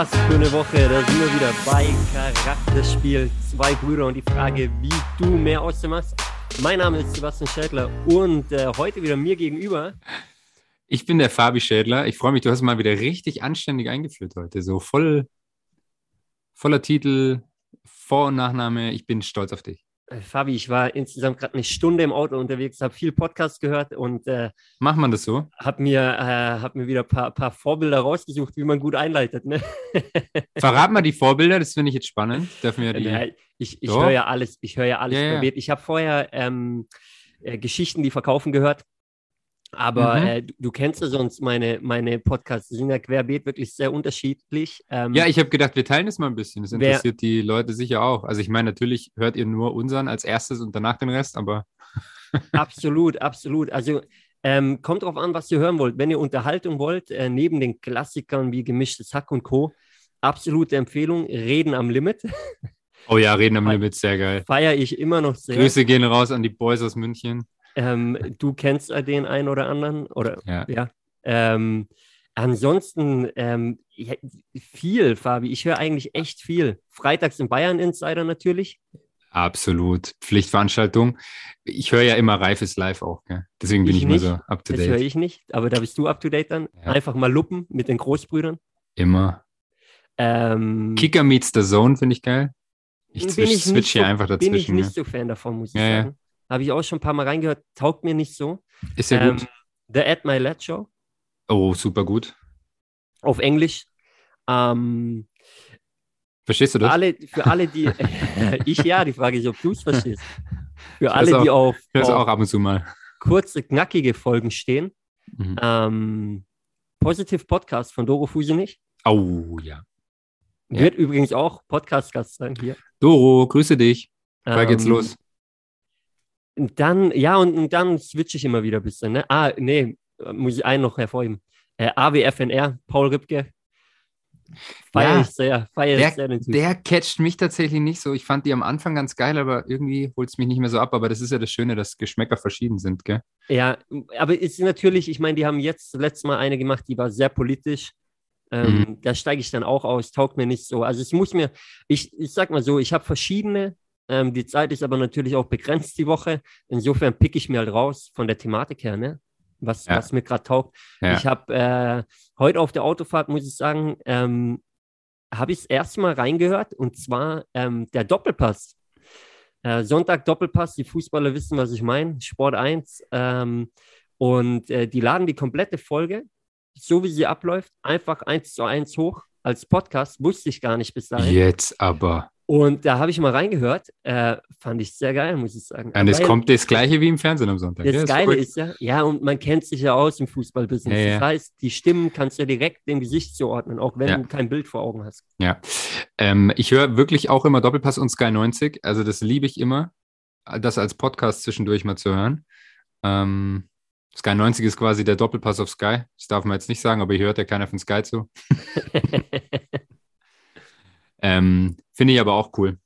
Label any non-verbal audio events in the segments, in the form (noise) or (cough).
Was für eine Woche, da sind wir wieder bei Charakterspiel. Zwei Brüder und die Frage, wie du mehr aus dem machst. Mein Name ist Sebastian Schädler und äh, heute wieder mir gegenüber. Ich bin der Fabi Schädler. Ich freue mich, du hast mal wieder richtig anständig eingeführt heute. So voll, voller Titel, Vor- und Nachname. Ich bin stolz auf dich. Äh, Fabi, ich war insgesamt gerade eine Stunde im Auto unterwegs, habe viel Podcast gehört und äh, Macht man das so? habe mir, äh, hab mir wieder ein paar, paar Vorbilder rausgesucht, wie man gut einleitet. Ne? (laughs) Verrat mal die Vorbilder, das finde ich jetzt spannend. Dürfen wir die. Ja, ich ich höre ja alles, ich höre ja alles Ja, ja. Ich habe vorher ähm, äh, Geschichten, die verkaufen gehört. Aber Mhm. äh, du, du kennst ja sonst meine, meine Podcasts, die sind ja querbeet wirklich sehr unterschiedlich. Ähm, Ja, ich habe gedacht, wir teilen das mal ein bisschen. Das Wer- interessiert die Leute sicher auch. Also ich meine, natürlich hört ihr nur unseren als erstes und danach den Rest, aber (laughs) Absolut, absolut. Also ähm, kommt drauf an, was ihr hören wollt. Wenn ihr Unterhaltung wollt, äh, neben den Klassikern wie Gemischtes Hack und Co., absolute Empfehlung, Reden am Limit. oh ja, reden am. Limit, sehr geil. Feiere ich immer noch sehr. Grüße gehen raus an die Boys aus München. Ähm, du kennst den einen oder anderen, oder Ja. ja. Ähm, ansonsten ähm, ja, viel, Fabi. Ich höre eigentlich echt viel. Freitags im Bayern Insider natürlich. Absolut. Pflichtveranstaltung. Ich höre ja immer Reifes Live auch, gell? Deswegen bin Ich ich, immer so up to Das höre date. ich nicht, aber da bist du up to date dann. Ja. Einfach mal luppen mit den Großbrüdern. Immer. Ähm, Kicker meets the Zone finde ich geil. Ich ich switch hier so- einfach bin ich dazwischen. nicht ja. so Fan davon, muss ich Ja, ja. sagen. Habe ich auch schon ein paar Mal reingehört. Taugt mir nicht so. Ist ja Ähm, gut. The At My Lad Show Oh, super gut. auf Englisch. Ähm, Verstehst du für, das? alle, für alle, die. (laughs) (laughs) ich ja, die Frage ist, ob du es (laughs) verstehst. Für alle, hör's die auch. auf, auf auch ab und zu mal. kurze, knackige Folgen stehen. Mhm. Ähm, Positive Podcast von Doro Fusenich. Oh, ja. Ja. Wird übrigens auch Podcast-Gast sein hier. Doro, grüße dich. Wann geht's Ähm, los? Und dann, ja, und, und dann switche ich immer wieder ein bisschen. Ne? Ah, nee, muss ich einen noch hervorheben. Äh, AWFNR, Paul Ripke. Feier Ja. ich sehr, feier ich sehr den Typ. Der catcht mich tatsächlich nicht so. Ich fand die am Anfang ganz geil, aber irgendwie holt es mich nicht mehr so ab. Aber das ist ja das Schöne, dass Geschmäcker verschieden sind, gell? Ja, aber ist natürlich, ich meine, die haben jetzt letztes Mal eine gemacht, die war sehr politisch. Ähm, Mhm. Da steige ich dann auch aus, taugt mir nicht so. Also es muss mir, ich, ich sag mal so, ich habe verschiedene, ähm, die Zeit ist aber natürlich auch begrenzt die Woche. Insofern pick ich mir halt raus von der Thematik her, ne? Was, Ja. was mir gerade taugt. Ja. Ich habe äh, heute auf der Autofahrt, muss ich sagen, ähm, habe ich das erste Mal reingehört und zwar ähm, der Doppelpass. Äh, Sonntag Doppelpass, die Fußballer wissen, was ich meine, Sport 1. Ähm, und äh, die laden die komplette Folge, so wie sie abläuft, einfach eins zu eins hoch als Podcast. Wusste ich gar nicht bis dahin. Jetzt aber. Und da habe ich mal reingehört. Äh, fand ich sehr geil, muss ich sagen. Und es kommt das Gleiche wie im Fernsehen am Sonntag. das Ja, Geile verrückt. ist ja, ja, und man kennt sich ja aus im Fußballbusiness. Ja, ja. Das heißt, die Stimmen kannst du ja direkt dem Gesicht zuordnen, auch wenn du kein Bild vor Augen hast. Ja, ähm, ich höre wirklich auch immer Doppelpass und Sky 90. Also das liebe ich immer, das als Podcast zwischendurch mal zu hören. Ähm, Sky 90 ist quasi der Doppelpass auf Sky. Das darf man jetzt nicht sagen, aber hier hört ja keiner von Sky zu. (laughs) (laughs) Ähm, Finde ich aber auch cool.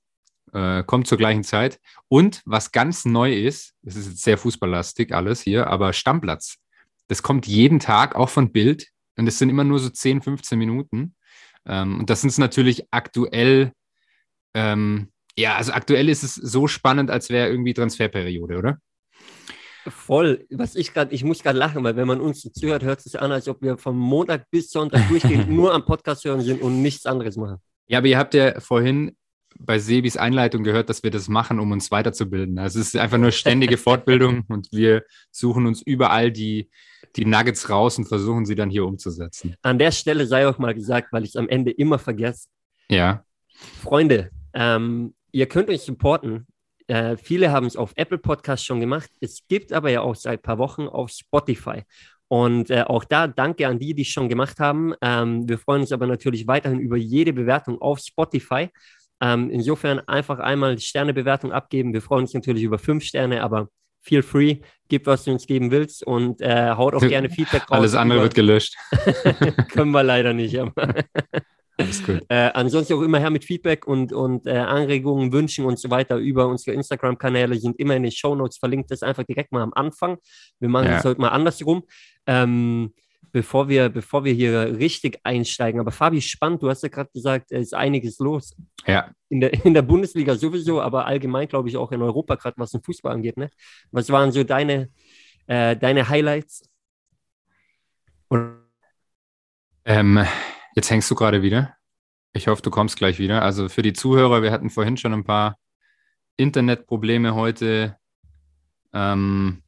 Äh, kommt zur gleichen Zeit. Und was ganz neu ist, das ist jetzt sehr fußballlastig alles hier, aber Stammplatz. Das kommt jeden Tag, auch von Bild. Und es sind immer nur so 10, 15 Minuten. Ähm, und das sind natürlich aktuell, ähm, ja, also aktuell ist es so spannend, als wäre irgendwie Transferperiode, oder? Voll. Was ich gerade, ich muss gerade lachen, weil wenn man uns zuhört, hört es sich an, als ob wir von Montag bis Sonntag durchgehend (laughs) nur am Podcast hören sind und nichts anderes machen. Ja, aber ihr habt ja vorhin bei Sebis Einleitung gehört, dass wir das machen, um uns weiterzubilden. Also es ist einfach nur ständige Fortbildung (laughs) und wir suchen uns überall die, die Nuggets raus und versuchen sie dann hier umzusetzen. An der Stelle sei auch mal gesagt, weil ich es am Ende immer vergesse. Ja, Freunde, ähm, ihr könnt euch supporten. Äh, viele haben es auf Apple Podcast schon gemacht. Es gibt aber ja auch seit ein paar Wochen auf Spotify. Und äh, auch da danke an die, die es schon gemacht haben. Ähm, wir freuen uns aber natürlich weiterhin über jede Bewertung auf Spotify. Ähm, insofern einfach einmal Sternebewertung abgeben. Wir freuen uns natürlich über fünf Sterne, aber feel free, gib, was du uns geben willst und äh, haut auch (laughs) gerne Feedback raus. alles andere über- wird gelöscht. (laughs) können wir leider nicht. (laughs) Alles gut. äh, ansonsten auch immer her mit Feedback und, und äh, Anregungen, Wünschen und so weiter über unsere Instagram-Kanäle sind immer in den Shownotes verlinkt. Das einfach direkt mal am Anfang. Wir machen Ja. das heute mal andersrum. Ähm, bevor wir, bevor wir hier richtig einsteigen. Aber Fabi, spannend, du hast ja gerade gesagt, es ist einiges los. Ja. In der, in der Bundesliga sowieso, aber allgemein, glaube ich, auch in Europa, gerade was den Fußball angeht. Ne? Was waren so deine, äh, deine Highlights? Ähm, jetzt hängst du gerade wieder. Ich hoffe, du kommst gleich wieder. Also für die Zuhörer, wir hatten vorhin schon ein paar Internetprobleme heute. Ähm,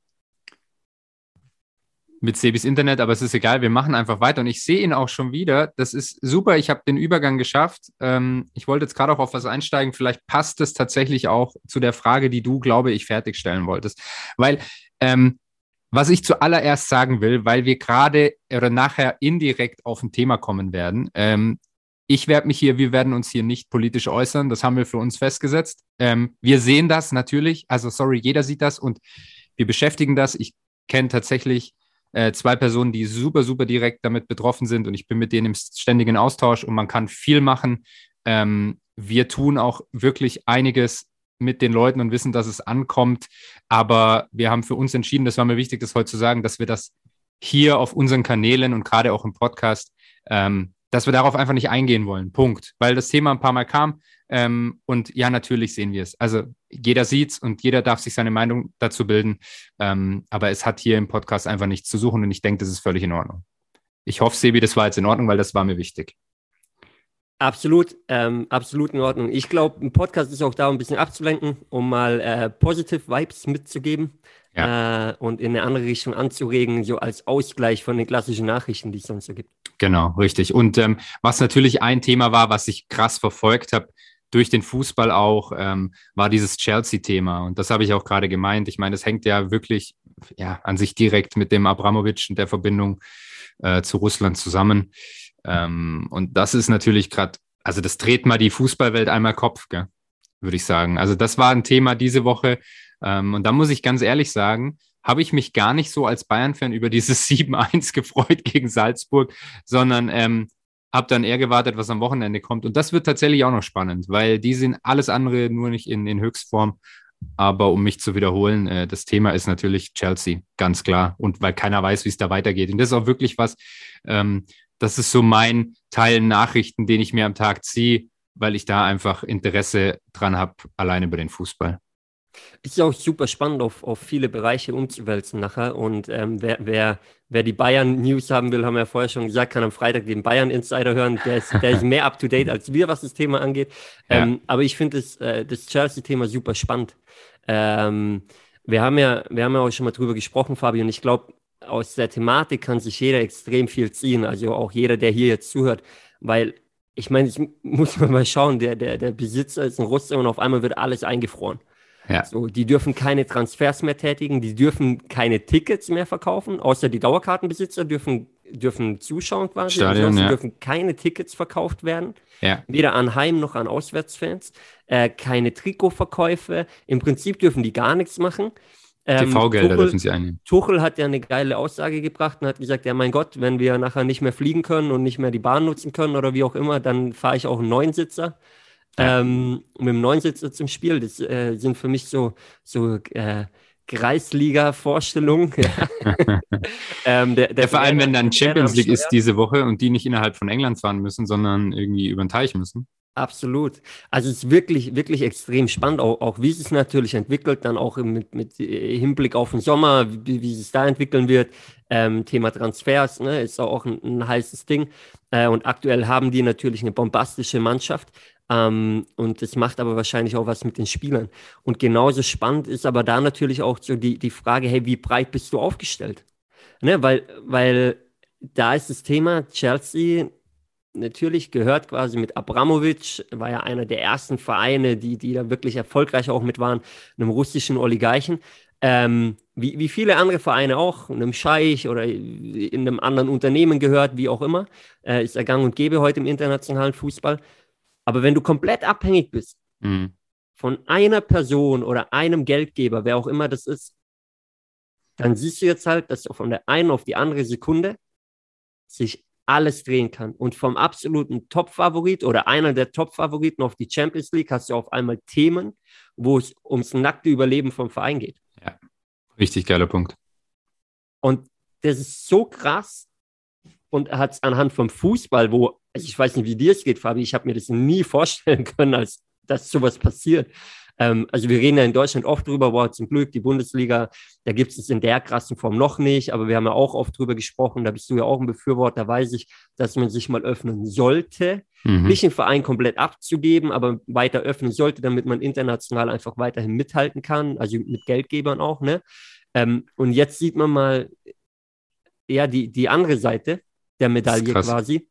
mit Sebis Internet, aber es ist egal, wir machen einfach weiter und ich sehe ihn auch schon wieder. Das ist super, ich habe den Übergang geschafft. Ähm, ich wollte jetzt gerade auch auf was einsteigen. Vielleicht passt es tatsächlich auch zu der Frage, die du, glaube ich, fertigstellen wolltest. Weil ähm, was ich zuallererst sagen will, weil wir gerade oder nachher indirekt auf ein Thema kommen werden. Ähm, ich werde mich hier, wir werden uns hier nicht politisch äußern, das haben wir für uns festgesetzt. Ähm, wir sehen das natürlich, also sorry, jeder sieht das und wir beschäftigen das. Ich kenne tatsächlich äh, zwei Personen, die super, super direkt damit betroffen sind und ich bin mit denen im ständigen Austausch und man kann viel machen. Ähm, wir tun auch wirklich einiges mit den Leuten und wissen, dass es ankommt. Aber wir haben für uns entschieden, das war mir wichtig, das heute zu sagen, dass wir das hier auf unseren Kanälen und gerade auch im Podcast, ähm, dass wir darauf einfach nicht eingehen wollen. Punkt. Weil das Thema ein paar Mal kam. Ähm, und ja, natürlich sehen wir es. Also jeder sieht es und jeder darf sich seine Meinung dazu bilden. Ähm, aber es hat hier im Podcast einfach nichts zu suchen und ich denke, das ist völlig in Ordnung. Ich hoffe, Sebi, das war jetzt in Ordnung, weil das war mir wichtig. Absolut, ähm, absolut in Ordnung. Ich glaube, ein Podcast ist auch da, um ein bisschen abzulenken, um mal äh, positive Vibes mitzugeben ja. äh, und in eine andere Richtung anzuregen, so als Ausgleich von den klassischen Nachrichten, die es sonst so gibt. Genau, richtig. Und ähm, was natürlich ein Thema war, was ich krass verfolgt habe, durch den Fußball auch, ähm, war dieses Chelsea-Thema. Und das habe ich auch gerade gemeint. Ich meine, das hängt ja wirklich ja, an sich direkt mit dem Abramowitsch und der Verbindung äh, zu Russland zusammen. Ähm, und das ist natürlich gerade, also das dreht mal die Fußballwelt einmal Kopf, würde ich sagen. Also das war ein Thema diese Woche. Ähm, und da muss ich ganz ehrlich sagen, habe ich mich gar nicht so als Bayern-Fan über dieses (laughs) 7-1 gefreut gegen Salzburg, sondern ähm, habe dann eher gewartet, was am Wochenende kommt. Und das wird tatsächlich auch noch spannend, weil die sind alles andere nur nicht in, in Höchstform. Aber um mich zu wiederholen, äh, das Thema ist natürlich Chelsea, ganz klar. Und weil keiner weiß, wie es da weitergeht. Und das ist auch wirklich was, ähm, das ist so mein Teil Nachrichten, den ich mir am Tag ziehe, weil ich da einfach Interesse dran habe, allein über den Fußball. Ist ja auch super spannend, auf, auf viele Bereiche umzuwälzen nachher. Und ähm, wer, wer, wer die Bayern-News haben will, haben wir ja vorher schon gesagt, kann am Freitag den Bayern-Insider hören. Der ist, der ist mehr up-to-date als wir, was das Thema angeht. Ja. Ähm, aber ich finde das, äh, das Chelsea-Thema super spannend. Ähm, wir, haben ja, wir haben ja auch schon mal drüber gesprochen, Fabi, und ich glaube, aus der Thematik kann sich jeder extrem viel ziehen, also auch jeder, der hier jetzt zuhört, weil ich meine, ich muss mal schauen, der, der, der Besitzer ist ein Russe und auf einmal wird alles eingefroren. Ja. So, die dürfen keine Transfers mehr tätigen, die dürfen keine Tickets mehr verkaufen, außer die Dauerkartenbesitzer dürfen, dürfen zuschauen quasi. Stadion, ja. dürfen keine Tickets verkauft werden, ja. weder an Heim- noch an Auswärtsfans, äh, keine Trikotverkäufe. Im Prinzip dürfen die gar nichts machen. Ähm, TV-Gelder dürfen sie einnehmen. Tuchel hat ja eine geile Aussage gebracht und hat gesagt, ja mein Gott, wenn wir nachher nicht mehr fliegen können und nicht mehr die Bahn nutzen können oder wie auch immer, dann fahre ich auch einen Neunsitzer. Ja. Ähm, mit dem Neunsitzer zum Spiel. Das äh, sind für mich so, so äh, Kreisliga-Vorstellungen. (laughs) ähm, der, der ja, vor allem, wenn dann Champions League ist diese Woche und die nicht innerhalb von England fahren müssen, sondern irgendwie über den Teich müssen. Absolut. Also es ist wirklich, wirklich extrem spannend, auch, auch wie es sich natürlich entwickelt, dann auch mit, mit äh, Hinblick auf den Sommer, wie, wie es da entwickeln wird. Ähm, Thema Transfers ne, ist auch ein, ein heißes Ding. Äh, und aktuell haben die natürlich eine bombastische Mannschaft. Ähm, und das macht aber wahrscheinlich auch was mit den Spielern. Und genauso spannend ist aber da natürlich auch so die, die Frage, hey, wie breit bist du aufgestellt? Ne, weil, weil da ist das Thema Chelsea natürlich gehört quasi mit Abramovic, war ja einer der ersten Vereine, die, die da wirklich erfolgreich auch mit waren, einem russischen Oligarchen. Ähm, wie, wie viele andere Vereine auch, einem Scheich oder in einem anderen Unternehmen gehört, wie auch immer, äh, ist er gang und gäbe heute im internationalen Fußball. Aber wenn du komplett abhängig bist mhm. von einer Person oder einem Geldgeber, wer auch immer das ist, dann siehst du jetzt halt, dass von der einen auf die andere Sekunde sich alles drehen kann. Und vom absoluten Top-Favorit oder einer der Top-Favoriten auf die Champions League hast du auf einmal Themen, wo es ums nackte Überleben vom Verein geht. Ja, richtig geiler Punkt. Und das ist so krass, und hat es anhand vom Fußball, wo, also ich weiß nicht, wie dir es geht, Fabi, ich habe mir das nie (laughs) vorstellen können, als dass sowas passiert. Ähm, also wir reden ja in Deutschland oft drüber, boah, zum Glück, die Bundesliga, da gibt es es in der krassen Form noch nicht, aber wir haben ja auch oft drüber gesprochen, da bist du ja auch ein Befürworter, da weiß ich, dass man sich mal öffnen sollte, mhm. nicht den Verein komplett abzugeben, aber weiter öffnen sollte, damit man international einfach weiterhin mithalten kann, also mit Geldgebern auch, ne? Ähm, und jetzt sieht man mal, ja, die, die andere Seite der Medaille quasi.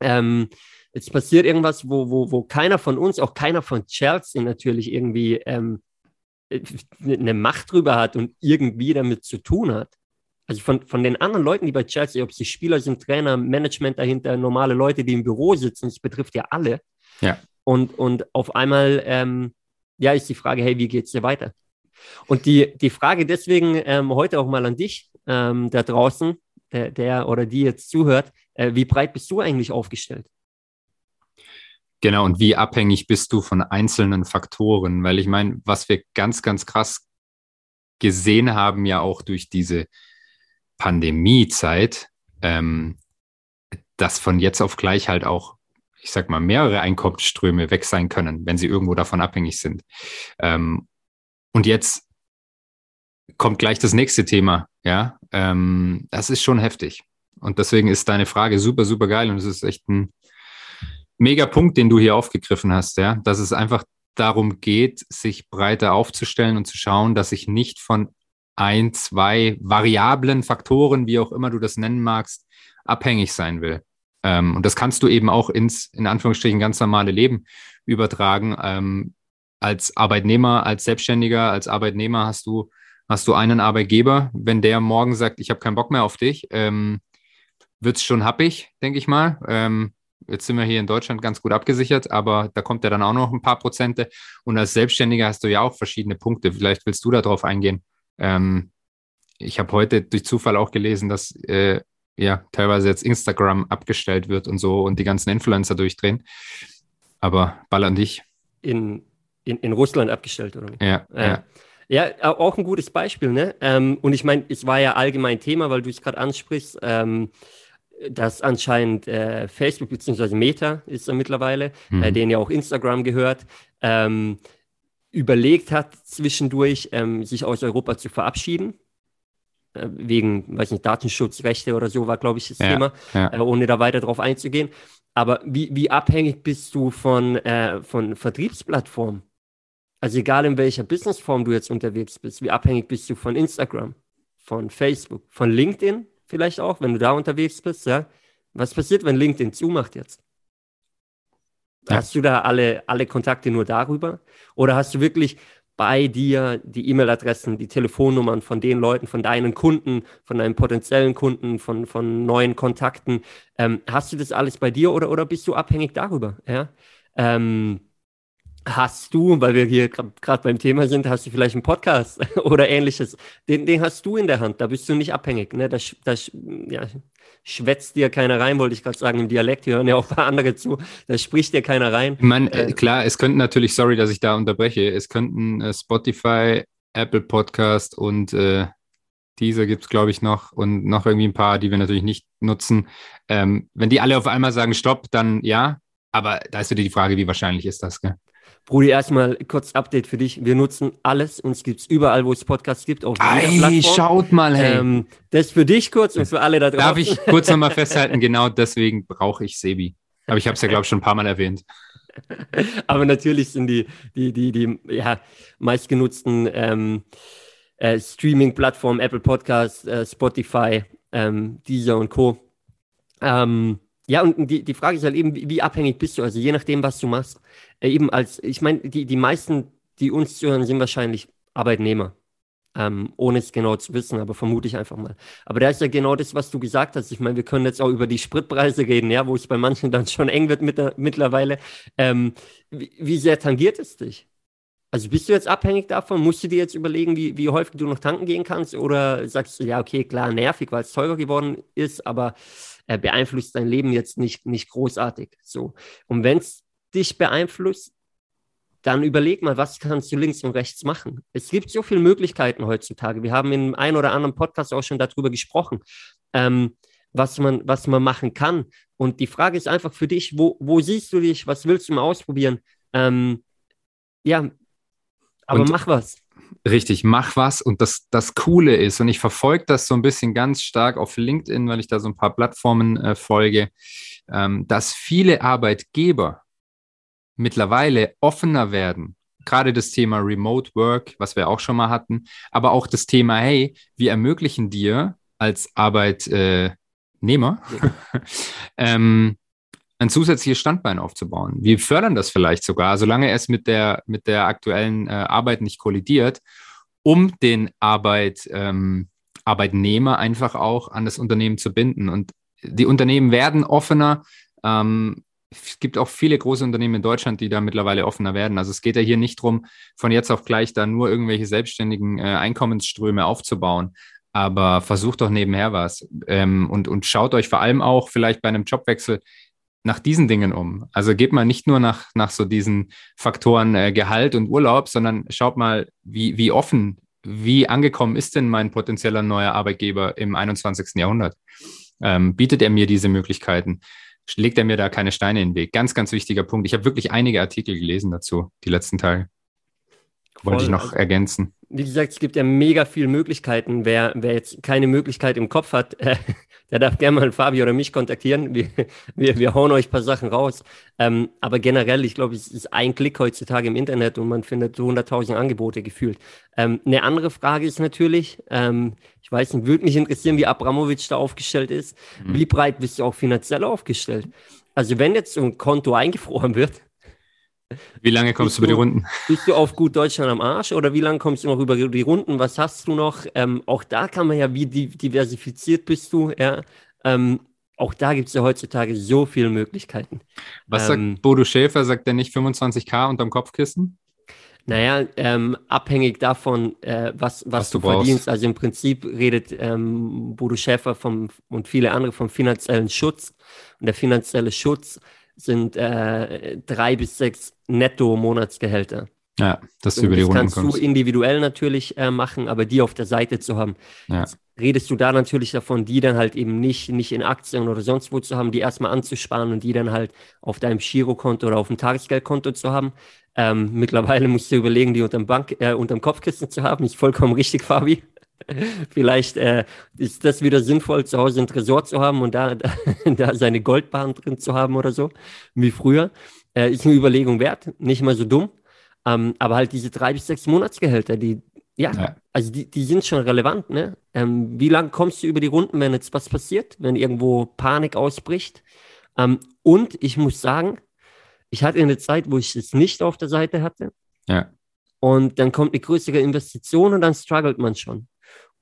Ähm, es passiert irgendwas, wo, wo, wo keiner von uns, auch keiner von Chelsea natürlich irgendwie ähm, eine Macht drüber hat und irgendwie damit zu tun hat. Also von, von den anderen Leuten, die bei Chelsea, ob sie Spieler sind, Trainer, Management dahinter, normale Leute, die im Büro sitzen, das betrifft ja alle. Ja. Und, und auf einmal, ähm, ja, ist die Frage, hey, wie geht es dir weiter? Und die, die Frage deswegen ähm, heute auch mal an dich ähm, da draußen, der, der, oder die jetzt zuhört, äh, wie breit bist du eigentlich aufgestellt? Genau, und wie abhängig bist du von einzelnen Faktoren? Weil ich meine, was wir ganz, ganz krass gesehen haben, ja auch durch diese Pandemiezeit, ähm, dass von jetzt auf gleich halt auch, ich sag mal, mehrere Einkommensströme weg sein können, wenn sie irgendwo davon abhängig sind. Ähm, und jetzt kommt gleich das nächste Thema, ja. Ähm, das ist schon heftig. Und deswegen ist deine Frage super, super geil und es ist echt ein mega Punkt, den du hier aufgegriffen hast, ja, dass es einfach darum geht, sich breiter aufzustellen und zu schauen, dass ich nicht von ein, zwei variablen Faktoren, wie auch immer du das nennen magst, abhängig sein will. Ähm, und das kannst du eben auch ins, in Anführungsstrichen, ganz normale Leben übertragen. Ähm, als Arbeitnehmer, als Selbstständiger, als Arbeitnehmer hast du, hast du einen Arbeitgeber. Wenn der morgen sagt, ich habe keinen Bock mehr auf dich, ähm, wird es schon happig, denke ich mal. Ähm, Jetzt sind wir hier in Deutschland ganz gut abgesichert, aber da kommt ja dann auch noch ein paar Prozente. Und als Selbstständiger hast du ja auch verschiedene Punkte. Vielleicht willst du darauf eingehen. Ähm, ich habe heute durch Zufall auch gelesen, dass äh, ja teilweise jetzt Instagram abgestellt wird und so und die ganzen Influencer durchdrehen. Aber ball an dich. In, in, in Russland abgestellt, oder? Ja, ja. ja. Ja, auch ein gutes Beispiel, ne? Ähm, und ich meine, es war ja allgemein Thema, weil du es gerade ansprichst. Ähm, dass anscheinend äh, Facebook bzw. Meta ist er mittlerweile, äh, mhm. äh, denen ja auch Instagram gehört, ähm, überlegt hat, zwischendurch ähm, sich aus Europa zu verabschieden. Äh, wegen, weiß nicht, Datenschutzrechte oder so war, glaube ich, das ja, Thema, ja. Äh, ohne da weiter drauf einzugehen. Aber wie, wie abhängig bist du von, äh, von Vertriebsplattformen? Also egal in welcher Businessform du jetzt unterwegs bist, wie abhängig bist du von Instagram, von Facebook, von LinkedIn, vielleicht auch, wenn du da unterwegs bist, ja. Was passiert, wenn LinkedIn zumacht jetzt? Ja. Hast du da alle, alle Kontakte nur darüber? Oder hast du wirklich bei dir die E-Mail-Adressen, die Telefonnummern von den Leuten, von deinen Kunden, von deinen potenziellen Kunden, von, von neuen Kontakten? Ähm, hast du das alles bei dir oder, oder bist du abhängig darüber? Ja? Ähm, Hast du, weil wir hier gerade beim Thema sind, hast du vielleicht einen Podcast (laughs) oder ähnliches? Den, den hast du in der Hand, da bist du nicht abhängig. Ne? Da, da ja, schwätzt dir keiner rein, wollte ich gerade sagen, im Dialekt. Hier hören ja auch ein paar andere zu. Da spricht dir keiner rein. Ich meine, äh, klar, es könnten natürlich, sorry, dass ich da unterbreche, es könnten äh, Spotify, Apple Podcast und äh, dieser gibt es, glaube ich, noch und noch irgendwie ein paar, die wir natürlich nicht nutzen. Ähm, wenn die alle auf einmal sagen Stopp, dann ja. Aber da ist wieder die Frage, wie wahrscheinlich ist das? Gell? Brudi, erstmal kurz Update für dich. Wir nutzen alles. Uns gibt es überall, wo es Podcasts gibt. Auf Ei, schaut mal, hey. Ähm, das für dich kurz und für alle da draußen. Darf ich kurz nochmal (laughs) festhalten? Genau deswegen brauche ich Sebi. Aber ich habe es ja, glaube ich, schon ein paar Mal erwähnt. Aber natürlich sind die, die, die, die ja, meistgenutzten ähm, äh, Streaming-Plattformen, Apple Podcasts, äh, Spotify, ähm, Deezer und Co. Ähm, ja, und die, die Frage ist halt eben, wie, wie, abhängig bist du? Also je nachdem, was du machst. Äh, eben als, ich meine, die, die meisten, die uns zuhören, sind wahrscheinlich Arbeitnehmer. Ähm, ohne es genau zu wissen, aber vermute ich einfach mal. Aber da ist ja genau das, was du gesagt hast. Ich meine, wir können jetzt auch über die Spritpreise reden, ja, wo es bei manchen dann schon eng wird mit der, mittlerweile. Ähm, wie, wie sehr tangiert es dich? Also bist du jetzt abhängig davon? Musst du dir jetzt überlegen, wie, wie häufig du noch tanken gehen kannst? Oder sagst du, ja, okay, klar, nervig, weil es teurer geworden ist, aber äh, beeinflusst dein Leben jetzt nicht, nicht großartig. So. Und wenn es dich beeinflusst, dann überleg mal, was kannst du links und rechts machen. Es gibt so viele Möglichkeiten heutzutage. Wir haben in einem oder anderen Podcast auch schon darüber gesprochen. Ähm, was man, was man machen kann. Und die Frage ist einfach für dich, wo, wo siehst du dich, was willst du mal ausprobieren? Ähm, ja, aber und, mach was. Richtig, mach was. Und das, das Coole ist, und ich verfolge das so ein bisschen ganz stark auf LinkedIn, weil ich da so ein paar Plattformen äh, folge, ähm, dass viele Arbeitgeber mittlerweile offener werden. Gerade das Thema Remote Work, was wir auch schon mal hatten, aber auch das Thema, hey, wir ermöglichen dir als Arbeitnehmer ja. (laughs) ähm, ein zusätzliches Standbein aufzubauen. Wir fördern das vielleicht sogar, solange es mit der, mit der aktuellen äh, Arbeit nicht kollidiert, um den Arbeit, ähm, Arbeitnehmer einfach auch an das Unternehmen zu binden. Und die Unternehmen werden offener. Ähm, es gibt auch viele große Unternehmen in Deutschland, die da mittlerweile offener werden. Also es geht ja hier nicht darum, von jetzt auf gleich da nur irgendwelche selbstständigen äh, Einkommensströme aufzubauen. Aber versucht doch nebenher was ähm, und, und schaut euch vor allem auch vielleicht bei einem Jobwechsel nach diesen Dingen um. Also geht mal nicht nur nach, nach so diesen Faktoren äh, Gehalt und Urlaub, sondern schaut mal, wie, wie offen, wie angekommen ist denn mein potenzieller neuer Arbeitgeber im 21. Jahrhundert? Ähm, bietet er mir diese Möglichkeiten? Legt er mir da keine Steine in den Weg? Ganz, ganz wichtiger Punkt. Ich habe wirklich einige Artikel gelesen dazu, die letzten Tage. Wollte ich noch ergänzen. Wie gesagt, es gibt ja mega viele Möglichkeiten. Wer, wer jetzt keine Möglichkeit im Kopf hat, äh, (laughs) der darf gerne mal Fabi oder mich kontaktieren. Wir, wir, wir hauen euch ein paar Sachen raus. Ähm, aber generell, ich glaube, es ist ein Klick heutzutage im Internet und man findet so 100.000 Angebote gefühlt. Ähm, eine andere Frage ist natürlich, ähm, ich weiß nicht, würde mich interessieren, wie Abramowitsch da aufgestellt ist. Mhm. Wie breit bist du auch finanziell aufgestellt? Also wenn jetzt so ein Konto eingefroren wird, wie lange kommst du über die Runden? Bist du auf gut Deutschland am Arsch oder wie lange kommst du noch über die Runden? Was hast du noch? Ähm, auch da kann man ja, wie diversifiziert bist du? Ja, ähm, auch da gibt es ja heutzutage so viele Möglichkeiten. Was ähm, sagt Bodo Schäfer? Sagt er nicht 25k unterm Kopfkissen? Naja, ähm, abhängig davon, äh, was, was, was, du, du verdienst. Also im Prinzip redet ähm, Bodo Schäfer vom, und viele andere vom finanziellen Schutz. Und der finanzielle Schutz sind äh, drei bis sechs Netto-Monatsgehälter. Ja, das über die Runden kannst kommst. du individuell natürlich äh, machen, aber die auf der Seite zu haben. Ja. Redest du da natürlich davon, die dann halt eben nicht, nicht in Aktien oder sonst wo zu haben, die erstmal anzusparen und die dann halt auf deinem Girokonto oder auf dem Tagesgeldkonto zu haben. Ähm, mittlerweile musst du überlegen, die unterm Bank, äh, unterm Kopfkissen zu haben. Ist vollkommen richtig, Fabi. (laughs) Vielleicht äh, ist das wieder sinnvoll, zu Hause ein Tresor zu haben und da, da, (laughs) da seine Goldbahn drin zu haben oder so, wie früher. Äh, ist eine Überlegung wert, nicht mal so dumm. Ähm, aber halt diese drei bis sechs Monatsgehälter, die, ja, ja. also die, die sind schon relevant. Ne? Ähm, wie lange kommst du über die Runden, wenn jetzt was passiert, wenn irgendwo Panik ausbricht? Ähm, und ich muss sagen, ich hatte eine Zeit, wo ich es nicht auf der Seite hatte. Ja. Und dann kommt eine größere Investition und dann struggelt man schon.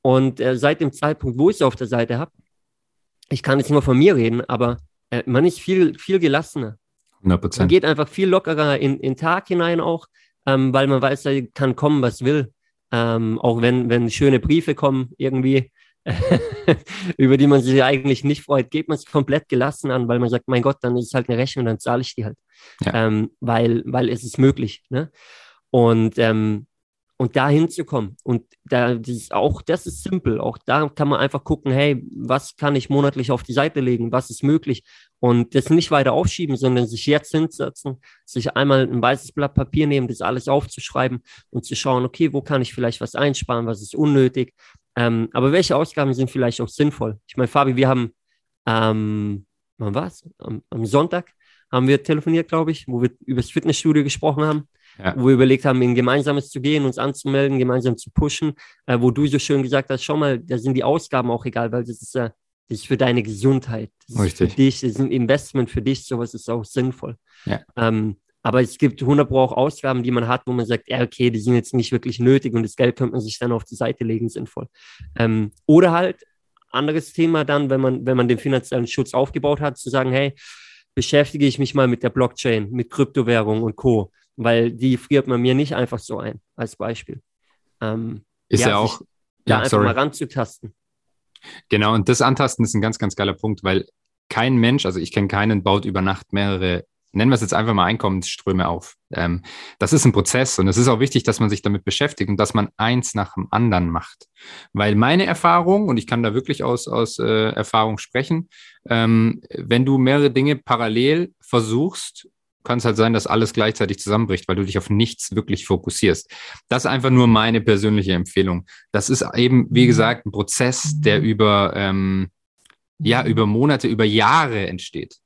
Und äh, seit dem Zeitpunkt, wo ich es auf der Seite habe, ich kann jetzt nur von mir reden, aber äh, man ist viel, viel gelassener. 100%. Man geht einfach viel lockerer in den Tag hinein auch, ähm, weil man weiß, da kann kommen, was will. Ähm, auch wenn, wenn schöne Briefe kommen, irgendwie, (laughs) über die man sich eigentlich nicht freut, geht man es komplett gelassen an, weil man sagt, mein Gott, dann ist es halt eine Rechnung, dann zahle ich die halt. Ja. Ähm, weil, weil es ist möglich. Ne? Und ähm, und da hinzukommen. Und da, das ist auch, das ist simpel. Auch da kann man einfach gucken, hey, was kann ich monatlich auf die Seite legen? Was ist möglich? Und das nicht weiter aufschieben, sondern sich jetzt hinsetzen, sich einmal ein weißes Blatt Papier nehmen, das alles aufzuschreiben und zu schauen, okay, wo kann ich vielleicht was einsparen? Was ist unnötig? Ähm, aber welche Ausgaben sind vielleicht auch sinnvoll? Ich meine, Fabi, wir haben, ähm, wann war's? Am, am Sonntag haben wir telefoniert, glaube ich, wo wir über das Fitnessstudio gesprochen haben ja. wo wir überlegt haben, in Gemeinsames zu gehen, uns anzumelden, gemeinsam zu pushen, äh, wo du so schön gesagt hast, schau mal, da sind die Ausgaben auch egal, weil das ist, äh, das ist für deine Gesundheit. Das Richtig. ist für dich, das ist ein Investment für dich, sowas ist auch sinnvoll. Ja. Ähm, aber es gibt 100 Pro auch Ausgaben, die man hat, wo man sagt, ja, okay, die sind jetzt nicht wirklich nötig und das Geld könnte man sich dann auf die Seite legen, sinnvoll. Ähm, oder halt, anderes Thema dann, wenn man, wenn man den finanziellen Schutz aufgebaut hat, zu sagen, hey, beschäftige ich mich mal mit der Blockchain, mit Kryptowährung und Co weil die friert man mir nicht einfach so ein, als Beispiel. Ähm, ist ja, ja auch. Da ja, einfach sorry. mal ranzutasten. Genau, und das Antasten ist ein ganz, ganz geiler Punkt, weil kein Mensch, also ich kenne keinen, baut über Nacht mehrere nennen wir es jetzt einfach mal Einkommensströme auf. Ähm, das ist ein Prozess und es ist auch wichtig, dass man sich damit beschäftigt und dass man eins nach dem anderen macht. Weil meine Erfahrung, und ich kann da wirklich aus, aus äh, Erfahrung sprechen, ähm, wenn du mehrere Dinge parallel versuchst, kann es halt sein, dass alles gleichzeitig zusammenbricht, weil du dich auf nichts wirklich fokussierst. Das ist einfach nur meine persönliche Empfehlung. Das ist eben, wie gesagt, ein Prozess, der über, ähm, ja, über Monate, über Jahre entsteht.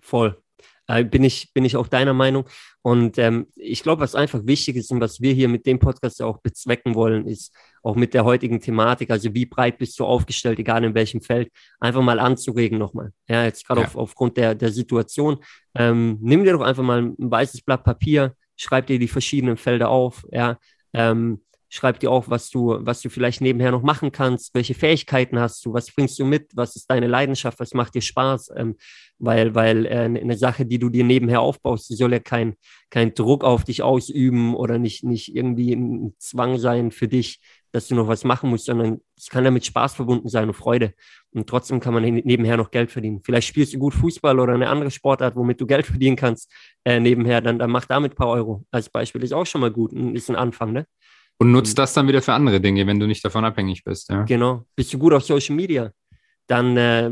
Voll. Äh, bin, ich, bin ich auch deiner Meinung. Und ähm, ich glaube, was einfach wichtig ist und was wir hier mit dem Podcast auch bezwecken wollen, ist auch mit der heutigen Thematik, also wie breit bist du aufgestellt, egal in welchem Feld, einfach mal anzuregen nochmal. Ja, jetzt gerade ja. auf, aufgrund der, der Situation. Ähm, nimm dir doch einfach mal ein weißes Blatt Papier, schreib dir die verschiedenen Felder auf. Ja, ähm, Schreib dir auch, was du, was du vielleicht nebenher noch machen kannst, welche Fähigkeiten hast du, was bringst du mit, was ist deine Leidenschaft, was macht dir Spaß, ähm, weil, weil äh, eine Sache, die du dir nebenher aufbaust, soll ja kein, kein Druck auf dich ausüben oder nicht, nicht irgendwie ein Zwang sein für dich, dass du noch was machen musst, sondern es kann ja mit Spaß verbunden sein und Freude. Und trotzdem kann man nebenher noch Geld verdienen. Vielleicht spielst du gut Fußball oder eine andere Sportart, womit du Geld verdienen kannst äh, nebenher, dann, dann mach damit ein paar Euro. Als Beispiel ist auch schon mal gut und ist ein Anfang, ne? Und nutzt das dann wieder für andere Dinge, wenn du nicht davon abhängig bist. Ja? Genau. Bist du gut auf Social Media? Dann äh,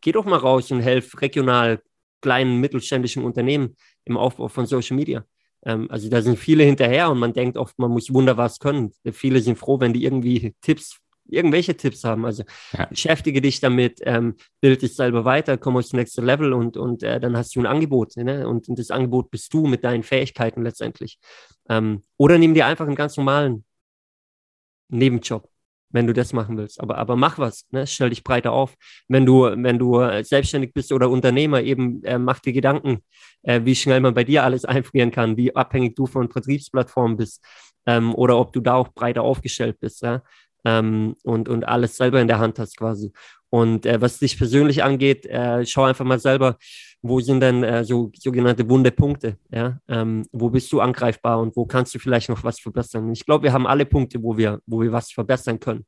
geh doch mal raus und helf regional kleinen mittelständischen Unternehmen im Aufbau von Social Media. Ähm, also da sind viele hinterher und man denkt oft, man muss wunder was können. Viele sind froh, wenn die irgendwie Tipps, irgendwelche Tipps haben. Also ja. beschäftige dich damit, ähm, bild dich selber weiter, komm aufs nächste Level und, und äh, dann hast du ein Angebot. Ne? Und, das Angebot bist du mit deinen Fähigkeiten letztendlich. Ähm, oder nimm dir einfach einen ganz normalen Nebenjob, wenn du das machen willst. Aber, aber mach was, ne? stell dich breiter auf. Wenn du, wenn du äh, selbstständig bist oder Unternehmer, eben äh, mach dir Gedanken, äh, wie schnell man bei dir alles (laughs) einfrieren kann, wie abhängig du von Vertriebsplattformen bist ähm, oder ob du da auch breiter aufgestellt bist. Ja? Ähm, und, und alles selber in der Hand hast quasi. Und äh, was dich persönlich angeht, äh, schau einfach mal selber, wo sind denn äh, so sogenannte wunde Punkte? Ja? Ähm, wo bist du angreifbar und wo kannst du vielleicht noch was verbessern? Ich glaube, wir haben alle Punkte, wo wir, wo wir was verbessern können.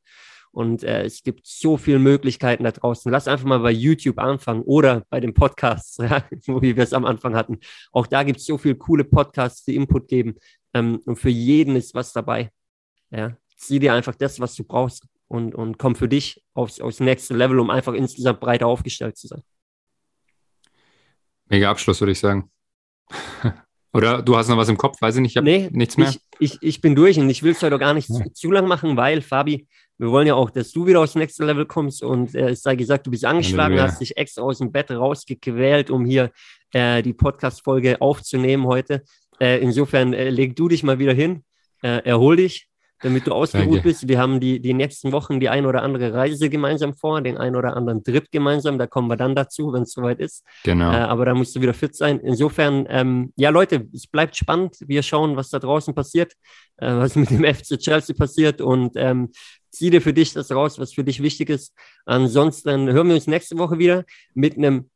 Und äh, es gibt so viele Möglichkeiten da draußen. Lass einfach mal bei YouTube anfangen oder bei den Podcasts, (laughs) ja, wo wir es am Anfang hatten. Auch da gibt es so viele coole Podcasts, die Input geben. Ähm, und für jeden ist was dabei. Ja, zieh dir einfach das, was du brauchst und, und komm für dich aufs, aufs nächste Level, um einfach insgesamt breiter aufgestellt zu sein. Mega Abschluss, würde ich sagen. (laughs) Oder du hast noch was im Kopf, weiß ich nicht, ich habe nee, nichts mehr. Ich, ich, ich, bin durch und ich will es heute gar nicht ja. zu, lang machen, weil, Fabi, wir wollen ja auch, dass du wieder aufs nächste Level kommst und äh, es sei gesagt, du bist angeschlagen, Halleluja. hast dich extra aus dem Bett rausgequält, um hier äh, die Podcast-Folge aufzunehmen heute. Äh, insofern äh, leg du dich mal wieder hin, äh, erhol dich damit du ausgeruht Danke. bist. Wir haben die, die nächsten Wochen die ein oder andere Reise gemeinsam vor, den ein oder anderen Trip gemeinsam. Da kommen wir dann dazu, wenn es soweit ist. Genau. Äh, aber da musst du wieder fit sein. Insofern, ähm, ja, Leute, es bleibt spannend. Wir schauen, was da draußen passiert, äh, was mit dem (laughs) FC Chelsea passiert und ähm, zieh dir für dich das raus, was für dich wichtig ist. Ansonsten hören wir uns nächste Woche wieder mit einem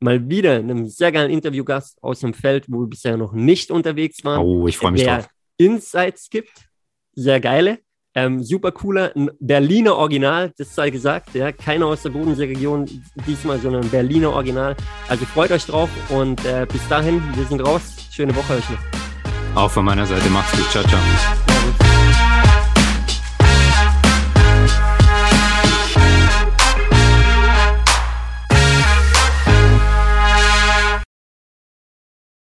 mal wieder einem sehr geilen Interviewgast aus dem Feld, wo wir bisher noch nicht unterwegs waren. Oh, ich freue mich der drauf. Insights gibt sehr geile. Ähm, super cooler, ein Berliner Original, das sei gesagt, ja, keiner aus der Bodenseeregion diesmal, sondern ein Berliner Original. Also freut euch drauf und äh, bis dahin, wir sind raus. Schöne Woche euch noch. Auch von meiner Seite, macht's gut, ciao, ciao.